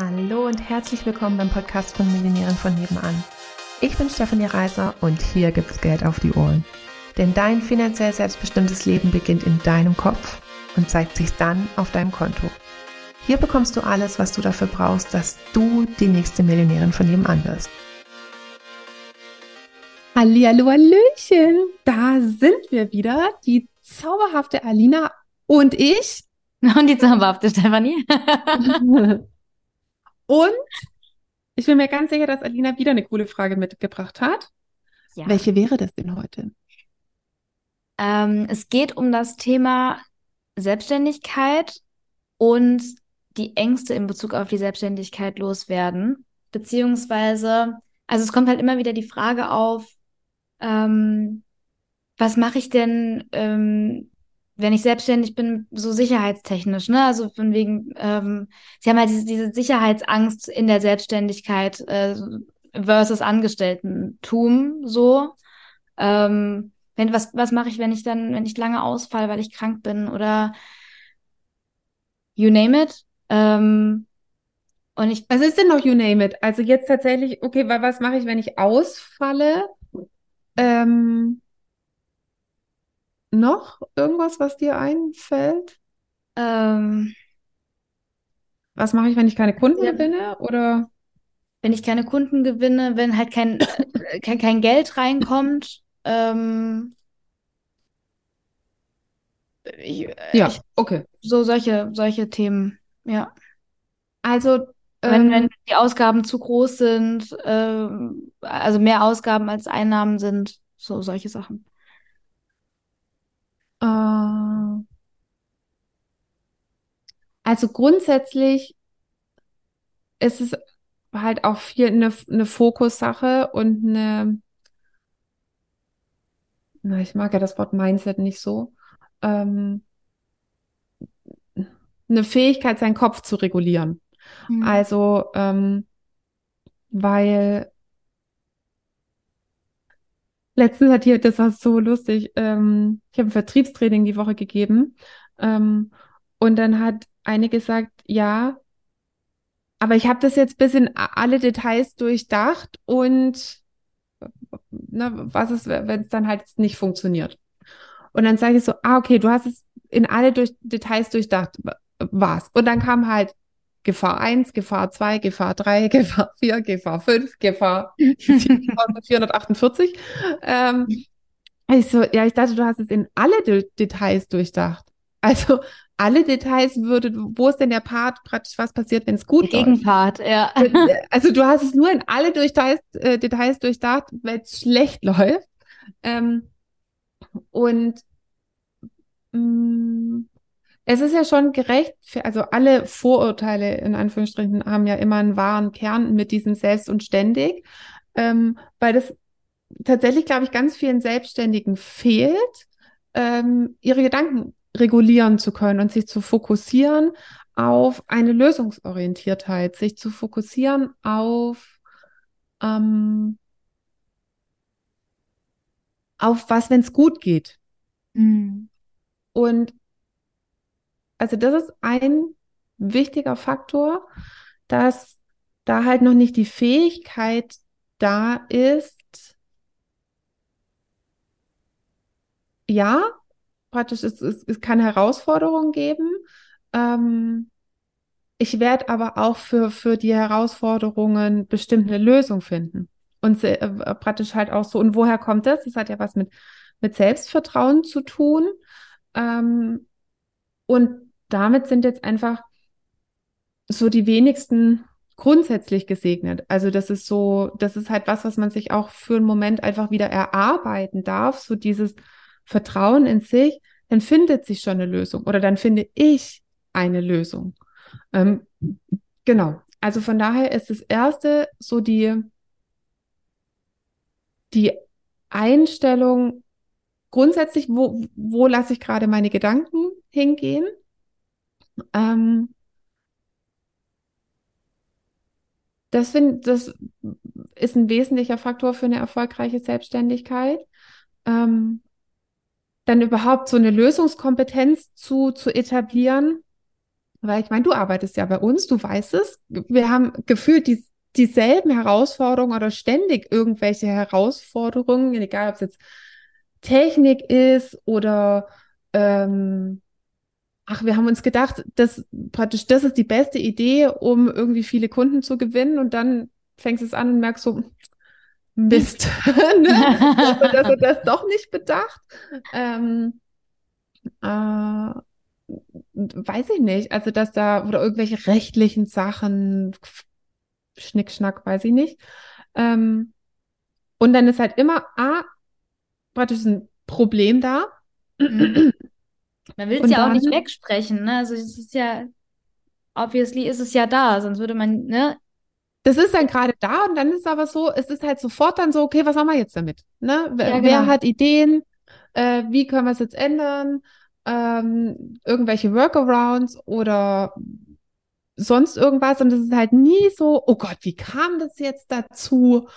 Hallo und herzlich willkommen beim Podcast von Millionären von nebenan. Ich bin Stefanie Reiser und hier gibt's Geld auf die Ohren. Denn dein finanziell selbstbestimmtes Leben beginnt in deinem Kopf und zeigt sich dann auf deinem Konto. Hier bekommst du alles, was du dafür brauchst, dass du die nächste Millionärin von nebenan wirst. Hallihallo, Hallöchen! Da sind wir wieder, die zauberhafte Alina und ich. Und die zauberhafte Stefanie. und ich bin mir ganz sicher, dass Alina wieder eine coole Frage mitgebracht hat. Ja. Welche wäre das denn heute? Ähm, es geht um das Thema Selbstständigkeit und die Ängste in Bezug auf die Selbstständigkeit loswerden. Beziehungsweise, also es kommt halt immer wieder die Frage auf, ähm, was mache ich denn, ähm, wenn ich selbstständig bin, so sicherheitstechnisch, ne? Also von wegen, ähm, sie haben halt diese, diese Sicherheitsangst in der Selbstständigkeit äh, versus Angestellten-Tum so. Ähm, wenn, was, was mache ich, wenn ich dann, wenn ich lange ausfall, weil ich krank bin oder you name it. Ähm, und ich. Was ist denn noch you name it? Also jetzt tatsächlich, okay, weil was mache ich, wenn ich ausfalle? Ähm, noch irgendwas, was dir einfällt? Ähm, was mache ich, wenn ich keine Kunden ja, gewinne? Oder wenn ich keine Kunden gewinne, wenn halt kein, äh, kein, kein Geld reinkommt? Ähm, ich, ja, ich, okay. So solche, solche Themen, ja. Also wenn, ähm, wenn die Ausgaben zu groß sind, äh, also mehr Ausgaben als Einnahmen sind, so solche Sachen. Also grundsätzlich ist es halt auch viel eine, eine Fokussache und eine, na, ich mag ja das Wort Mindset nicht so, ähm, eine Fähigkeit, seinen Kopf zu regulieren. Mhm. Also, ähm, weil letztens hat hier, das war so lustig, ähm, ich habe ein Vertriebstraining die Woche gegeben ähm, und dann hat eine gesagt, ja, aber ich habe das jetzt bis in alle Details durchdacht und ne, was ist, wenn es dann halt nicht funktioniert? Und dann sage ich so, ah, okay, du hast es in alle durch Details durchdacht, was? Und dann kam halt Gefahr 1, Gefahr 2, Gefahr 3, Gefahr 4, Gefahr 5, Gefahr 448. ähm, ich so, ja, ich dachte, du hast es in alle De Details durchdacht. Also alle Details würde, wo ist denn der Part praktisch, was passiert, wenn es gut der Gegenpart, ja. Äh, also du hast es nur in alle Details, äh, Details durchdacht, wenn es schlecht läuft. Ähm, und mh, mm, es ist ja schon gerecht, für, also alle Vorurteile in Anführungsstrichen haben ja immer einen wahren Kern mit diesem Selbst und Ständig, ähm, weil das tatsächlich, glaube ich, ganz vielen Selbstständigen fehlt, ähm, ihre Gedanken regulieren zu können und sich zu fokussieren auf eine Lösungsorientiertheit, sich zu fokussieren auf ähm, auf was, wenn es gut geht. Mhm. Und also das ist ein wichtiger Faktor, dass da halt noch nicht die Fähigkeit da ist, ja, praktisch, es, es, es kann Herausforderungen geben. Ähm, ich werde aber auch für, für die Herausforderungen bestimmt eine Lösung finden. Und äh, praktisch halt auch so, und woher kommt das? Das hat ja was mit, mit Selbstvertrauen zu tun. Ähm, und damit sind jetzt einfach so die wenigsten grundsätzlich gesegnet. Also das ist so, das ist halt was, was man sich auch für einen Moment einfach wieder erarbeiten darf, so dieses Vertrauen in sich, dann findet sich schon eine Lösung oder dann finde ich eine Lösung. Ähm, genau. Also von daher ist das erste so die, die Einstellung grundsätzlich, wo, wo lasse ich gerade meine Gedanken hingehen? Ähm, das, find, das ist ein wesentlicher Faktor für eine erfolgreiche Selbstständigkeit. Ähm, dann überhaupt so eine Lösungskompetenz zu, zu etablieren. weil ich meine, du arbeitest ja bei uns, du weißt es. Wir haben gefühlt die, dieselben Herausforderungen oder ständig irgendwelche Herausforderungen, egal ob es jetzt Technik ist oder ähm, ach, wir haben uns gedacht, dass praktisch das ist die beste Idee, um irgendwie viele Kunden zu gewinnen und dann fängst du es an und merkst so, Mist, ne? dass, dass du das doch nicht bedacht. Ähm, äh, weiß ich nicht. Also, dass da, oder irgendwelche rechtlichen Sachen, Schnickschnack, weiß ich nicht. Ähm, und dann ist halt immer, ah, praktisch ein Problem da. Mhm. Man will es ja dann, auch nicht wegsprechen, ne? Also es ist ja, obviously ist es ja da, sonst würde man, ne? Das ist dann gerade da und dann ist es aber so, es ist halt sofort dann so, okay, was machen wir jetzt damit? Ne? Wer, ja, genau. wer hat Ideen? Äh, wie können wir es jetzt ändern? ähm, irgendwelche Workarounds oder sonst irgendwas. Und es ist halt nie so, oh Gott, wie kam das jetzt dazu?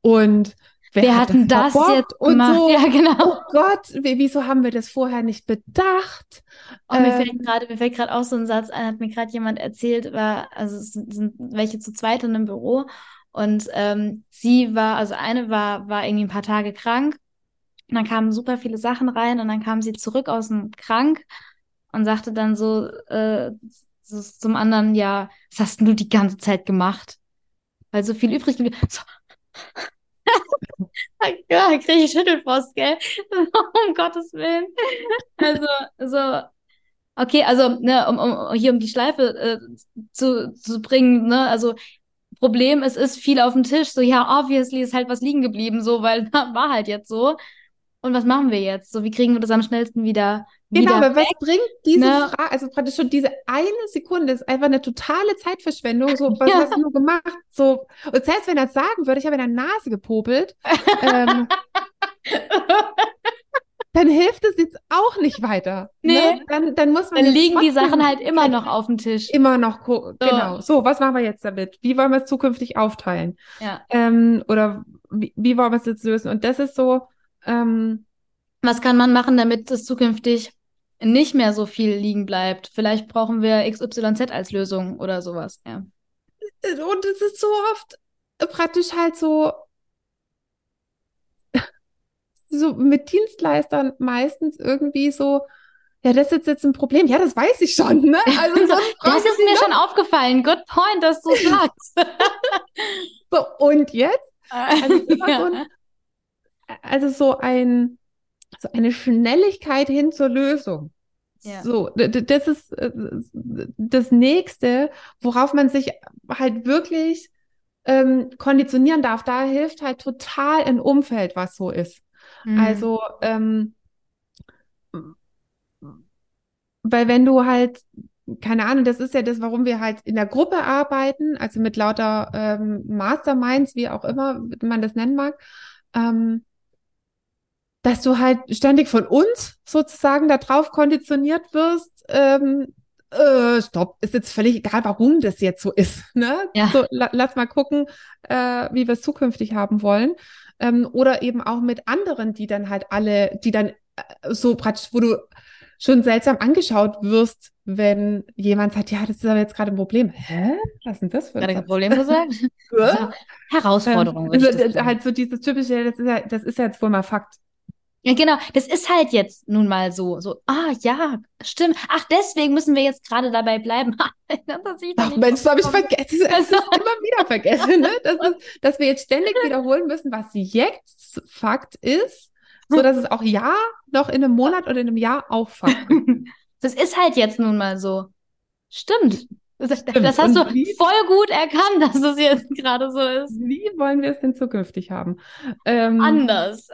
Und wer, wer hat denn das jetzt und gemacht? so? Ja, genau. Oh Gott, wieso haben wir das vorher nicht bedacht? Oh, mir fällt ähm, gerade, mir fällt gerade auch so ein Satz ein, hat mir gerade jemand erzählt, war, also es sind welche zu zweit in einem Büro und ähm, sie war, also eine war, war irgendwie ein paar Tage krank und dann kamen super viele Sachen rein und dann kam sie zurück aus dem Krank und sagte dann so, äh, so zum anderen, ja, was hast du die ganze Zeit gemacht? Weil so viel übrig geblieben. So. ja, kriege ich Schüttelfrost, gell? um Gottes Willen. Also, so, okay, also, ne, um, um hier um die Schleife äh, zu, zu bringen, ne, also Problem, es ist viel auf dem Tisch, so, ja, obviously ist halt was liegen geblieben, so, weil war halt jetzt so und was machen wir jetzt? So, wie kriegen wir das am schnellsten wieder? Genau, aber was bringt diese ne? Frage, also praktisch schon diese eine Sekunde ist einfach eine totale Zeitverschwendung. So, was ja. hast du gemacht? So, und selbst wenn er das sagen würde, ich habe in der Nase gepopelt, ähm, dann hilft es jetzt auch nicht weiter. Ne? Nee. Ne? Dann, dann muss man. Dann liegen die Sachen halt immer noch auf dem Tisch. Immer noch, so. genau. So, was machen wir jetzt damit? Wie wollen wir es zukünftig aufteilen? Ja. Ähm, oder wie, wie wollen wir es jetzt lösen? Und das ist so, ähm, Was kann man machen, damit es zukünftig nicht mehr so viel liegen bleibt? Vielleicht brauchen wir XYZ als Lösung oder sowas, ja. Und es ist so oft praktisch halt so, so mit Dienstleistern meistens irgendwie so, ja, das ist jetzt ein Problem. Ja, das weiß ich schon, ne? Also so das ist mir schon aufgefallen. Good point, dass du sagst. so, und jetzt? Also ja. so ein, also so ein, so eine Schnelligkeit hin zur Lösung. Ja. So, das ist äh, das nächste, worauf man sich halt wirklich ähm, konditionieren darf. Da hilft halt total ein Umfeld, was so ist. Mhm. Also, ähm, weil wenn du halt, keine Ahnung, das ist ja das, warum wir halt in der Gruppe arbeiten, also mit lauter ähm, Masterminds, wie auch immer man das nennen mag. Ähm, dass du halt ständig von uns sozusagen darauf konditioniert wirst, ähm, äh, stopp, ist jetzt völlig egal, warum das jetzt so ist. Ne? Ja. So, la lass mal gucken, äh, wie wir es zukünftig haben wollen. Ähm, oder eben auch mit anderen, die dann halt alle, die dann äh, so praktisch, wo du schon seltsam angeschaut wirst, wenn jemand sagt, ja, das ist aber jetzt gerade ein Problem. Hä? Was ist denn das für ein Problem gesagt? Herausforderung. Ähm, also, halt so dieses typische, das ist ja, das ist ja jetzt wohl mal Fakt. Ja, genau, das ist halt jetzt nun mal so. So, ah ja, stimmt. Ach, deswegen müssen wir jetzt gerade dabei bleiben. Ach Mensch, das habe ich vergessen. Das ist immer wieder vergessen, ne? Das ist, dass wir jetzt ständig wiederholen müssen, was jetzt Fakt ist, so dass es auch ja noch in einem Monat oder in einem Jahr auch Fakt ist. Das ist halt jetzt nun mal so. Stimmt. Das, das hast du wie, voll gut erkannt, dass es jetzt gerade so ist. Wie wollen wir es denn zukünftig haben? Ähm, Anders.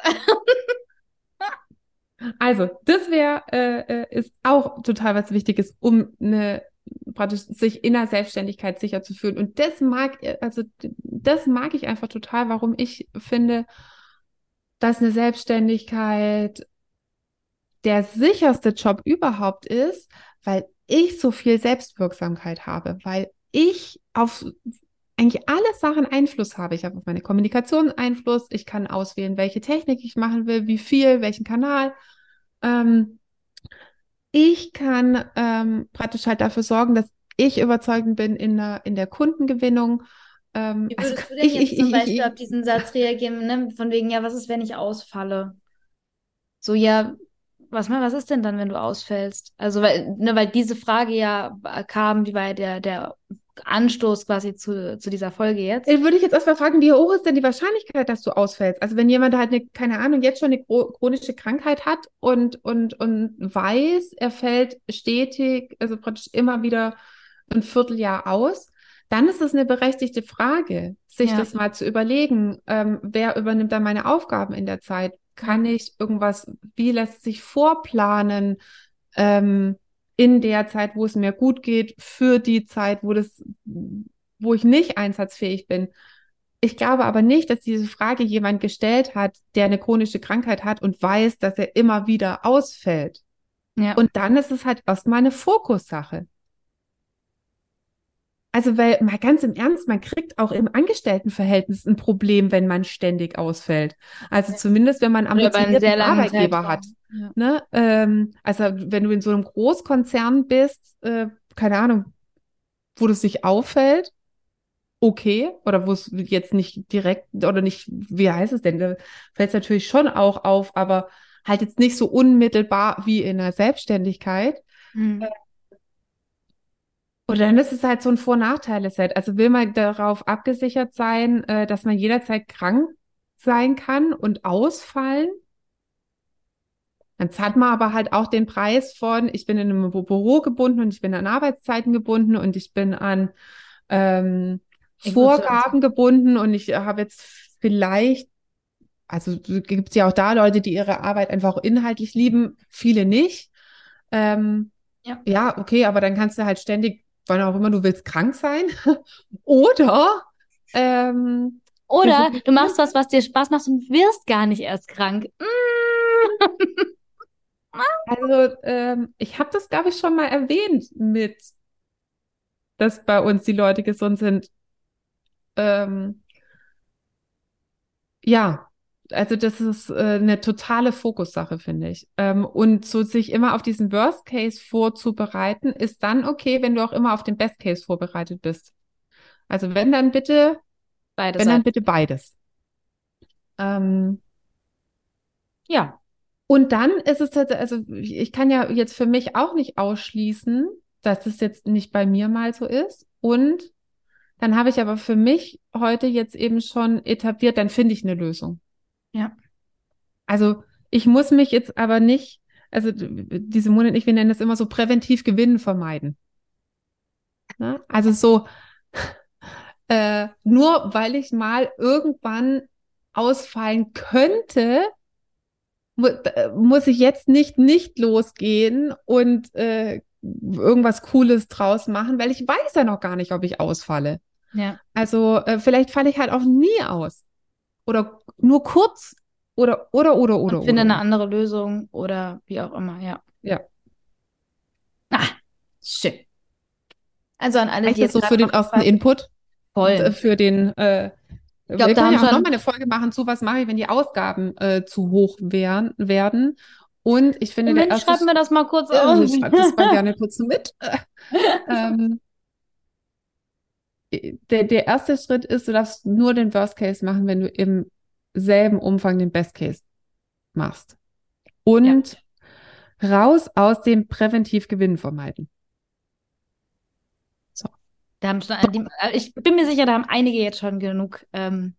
Also, das wäre, äh, äh, ist auch total was Wichtiges, um eine praktisch sich in der Selbstständigkeit sicher zu fühlen. Und das mag, also das mag ich einfach total, warum ich finde, dass eine Selbstständigkeit der sicherste Job überhaupt ist, weil ich so viel Selbstwirksamkeit habe, weil ich auf eigentlich alle Sachen Einfluss habe. Ich habe auf meine Kommunikation Einfluss. Ich kann auswählen, welche Technik ich machen will, wie viel, welchen Kanal. Ähm, ich kann ähm, praktisch halt dafür sorgen, dass ich überzeugend bin in der, in der Kundengewinnung. Ähm, Wie also würdest du denn ich, jetzt ich, zum ich, Beispiel auf diesen Satz reagieren, ne? Von wegen, ja, was ist, wenn ich ausfalle? So, ja, was, was ist denn dann, wenn du ausfällst? Also, weil, ne, weil diese Frage ja kam, die war ja der, der Anstoß quasi zu, zu dieser Folge jetzt. Äh, Würde ich jetzt erstmal fragen, wie hoch ist denn die Wahrscheinlichkeit, dass du ausfällst? Also wenn jemand halt eine, keine Ahnung, jetzt schon eine chro- chronische Krankheit hat und, und, und weiß, er fällt stetig, also praktisch immer wieder ein Vierteljahr aus, dann ist es eine berechtigte Frage, sich Ja. das mal zu überlegen, ähm, wer übernimmt dann meine Aufgaben in der Zeit? Kann ich irgendwas, wie lässt sich vorplanen? Ähm, in der Zeit, wo es mir gut geht, für die Zeit, wo das, wo ich nicht einsatzfähig bin. Ich glaube aber nicht, dass diese Frage jemand gestellt hat, der eine chronische Krankheit hat und weiß, dass er immer wieder ausfällt. Ja. Und dann ist es halt erstmal eine Fokussache. Also, weil mal ganz im Ernst, man kriegt auch im Angestelltenverhältnis ein Problem, wenn man ständig ausfällt. Also zumindest, wenn man ambitionierten Arbeitgeber hat. Ja. Ne? Ähm, also wenn du in so einem Großkonzern bist, äh, keine Ahnung, wo das sich auffällt, okay, oder wo es jetzt nicht direkt oder nicht, wie heißt es denn, da fällt es natürlich schon auch auf, aber halt jetzt nicht so unmittelbar wie in der Selbstständigkeit. Mhm. Und dann ist es halt so ein Vor-Nachteile-Set. Also will man darauf abgesichert sein, äh, dass man jederzeit krank sein kann und ausfallen. Dann zahlt man aber halt auch den Preis von, ich bin in einem Büro gebunden und ich bin an Arbeitszeiten gebunden und ich bin an ähm, Vorgaben gebunden und ich habe jetzt vielleicht, also gibt es ja auch da Leute, die ihre Arbeit einfach inhaltlich lieben, viele nicht. Ähm, Ja. ja, okay, aber dann kannst du halt ständig, wann auch immer du willst, krank sein. Oder ähm, Oder du machst was, was dir Spaß macht und wirst gar nicht erst krank. Mm. Also, ähm, ich habe das, glaube ich, schon mal erwähnt mit, dass bei uns die Leute gesund sind. Ähm, ja, also das ist äh, eine totale Fokussache, finde ich. Ähm, und so sich immer auf diesen Worst Case vorzubereiten, ist dann okay, wenn du auch immer auf den Best Case vorbereitet bist. Also wenn dann bitte, Beide wenn dann bitte beides. Ähm, Ja. Und dann ist es halt, also ich kann ja jetzt für mich auch nicht ausschließen, dass es jetzt nicht bei mir mal so ist. Und dann habe ich aber für mich heute jetzt eben schon etabliert, dann finde ich eine Lösung. Ja. Also ich muss mich jetzt aber nicht, also diese Monat, ich, wir nennen das immer so präventiv Gewinnen vermeiden. Ne? Also so, äh, nur weil ich mal irgendwann ausfallen könnte, mu äh, muss ich jetzt nicht nicht losgehen und äh, irgendwas Cooles draus machen, weil ich weiß ja noch gar nicht, ob ich ausfalle. Ja. Also äh, vielleicht falle ich halt auch nie aus. Oder nur kurz. Oder, oder, oder, oder, Und finde oder. eine andere Lösung oder wie auch immer, ja. Ja. Ah, schön. Also an alle, Reicht die jetzt so für den ersten Input? voll. Und, äh, für den, äh, glaub, wir können ja auch schon- noch mal eine Folge machen zu, was mache ich, wenn die Ausgaben äh, zu hoch wären, werden. Und ich finde, der Moment, erste schreib mir das mal kurz Ja, auf. ich schreib das mal gerne kurz mit. ähm, der, der erste Schritt ist, du darfst nur den Worst Case machen, wenn du im selben Umfang den Best Case machst. Und raus aus dem Präventivgewinn vermeiden. Da haben schon, die, äh, ich bin mir sicher, da haben einige jetzt schon genug ähm,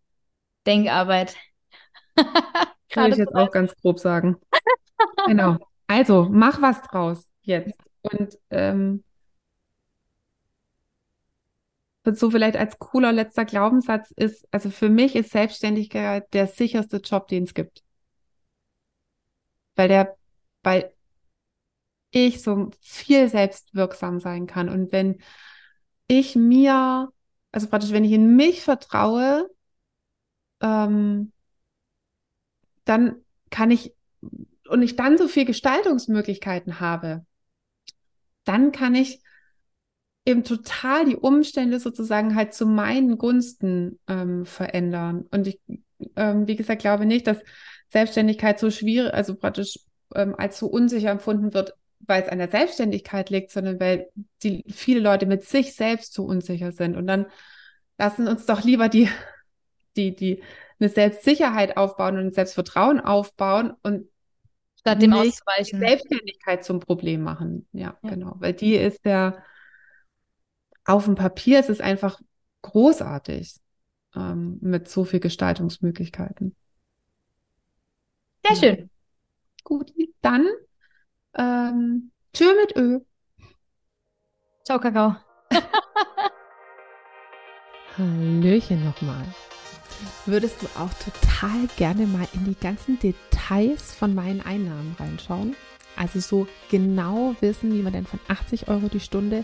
Denkarbeit. Gerade ich jetzt so. auch ganz grob sagen. Genau. Also, mach was draus jetzt. Und ähm, so vielleicht als cooler letzter Glaubenssatz ist, also für mich ist Selbstständigkeit der sicherste Job, den es gibt. Weil der, weil ich so viel selbstwirksam sein kann. Und wenn ich mir, also praktisch, wenn ich in mich vertraue, ähm, dann kann ich, und ich dann so viel Gestaltungsmöglichkeiten habe, dann kann ich eben total die Umstände sozusagen halt zu meinen Gunsten ähm, verändern. Und ich, ähm, wie gesagt, glaube nicht, dass Selbstständigkeit so schwierig, also praktisch ähm, als so unsicher empfunden wird, weil es an der Selbstständigkeit liegt, sondern weil die viele Leute mit sich selbst zu unsicher sind. Und dann lassen uns doch lieber die, die, die eine Selbstsicherheit aufbauen und ein Selbstvertrauen aufbauen und statt dem nicht auszuweichen. Selbstständigkeit zum Problem machen. Ja, ja, genau. Weil die ist der, auf dem Papier ist es einfach großartig ähm, mit so viel Gestaltungsmöglichkeiten. Sehr schön. Gut, dann ähm, tschö mit Ö. Ciao, Kakao. Hallöchen nochmal. Würdest du auch total gerne mal in die ganzen Details von meinen Einnahmen reinschauen? Also so genau wissen, wie man denn von 80 Euro die Stunde